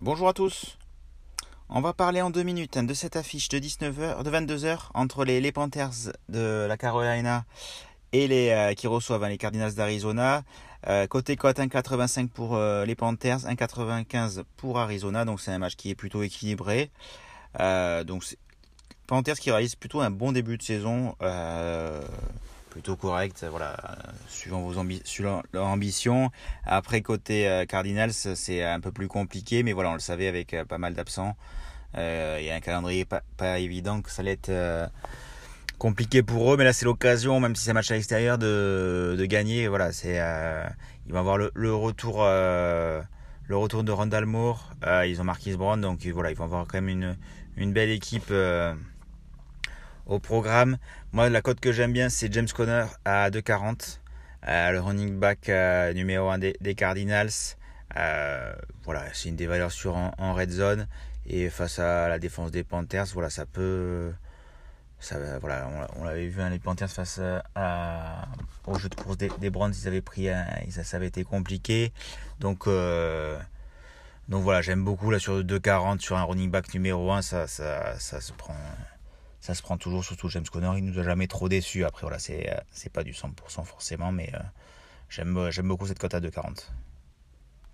Bonjour à tous. On va parler en deux minutes hein, de cette affiche de 19h, de 22h entre les, Panthers de la Carolina et les euh, qui reçoivent hein, les Cardinals d'Arizona. Euh, côté cote 1,85 pour euh, les Panthers, 1,95 pour Arizona. Donc c'est un match qui est plutôt équilibré. donc Panthers qui réalise plutôt un bon début de saison plutôt correct, voilà, suivant vos leur ambition. Après côté euh, Cardinals, c'est un peu plus compliqué, mais voilà, on le savait avec euh, pas mal d'absents. Euh, il y a un calendrier pas, évident que ça allait être compliqué pour eux, mais là c'est l'occasion, même si c'est un match à l'extérieur, de, gagner. Voilà, c'est ils vont avoir le, retour. de Rondal Moore, ils ont Marquis Brown, donc voilà, ils vont avoir quand même une belle équipe au programme. Moi, la cote que j'aime bien, c'est James Conner à 2,40. Euh, le running back euh, numéro 1 des, Cardinals. Euh, voilà, c'est une des valeurs sûres en, red zone. Et face à la défense des Panthers, voilà, ça peut. Voilà, on, l'avait vu, hein, les Panthers face au jeu de course des, des Browns, ils avaient pris, ça, ça, avait été compliqué. Donc, donc voilà, j'aime beaucoup là sur 2,40 sur un running back numéro 1, ça, ça, ça se prend ça se prend toujours, surtout James Conner, il nous a jamais trop déçu. Après, voilà, c'est, euh, pas du 100% forcément, mais euh, j'aime beaucoup cette cote à 2,40.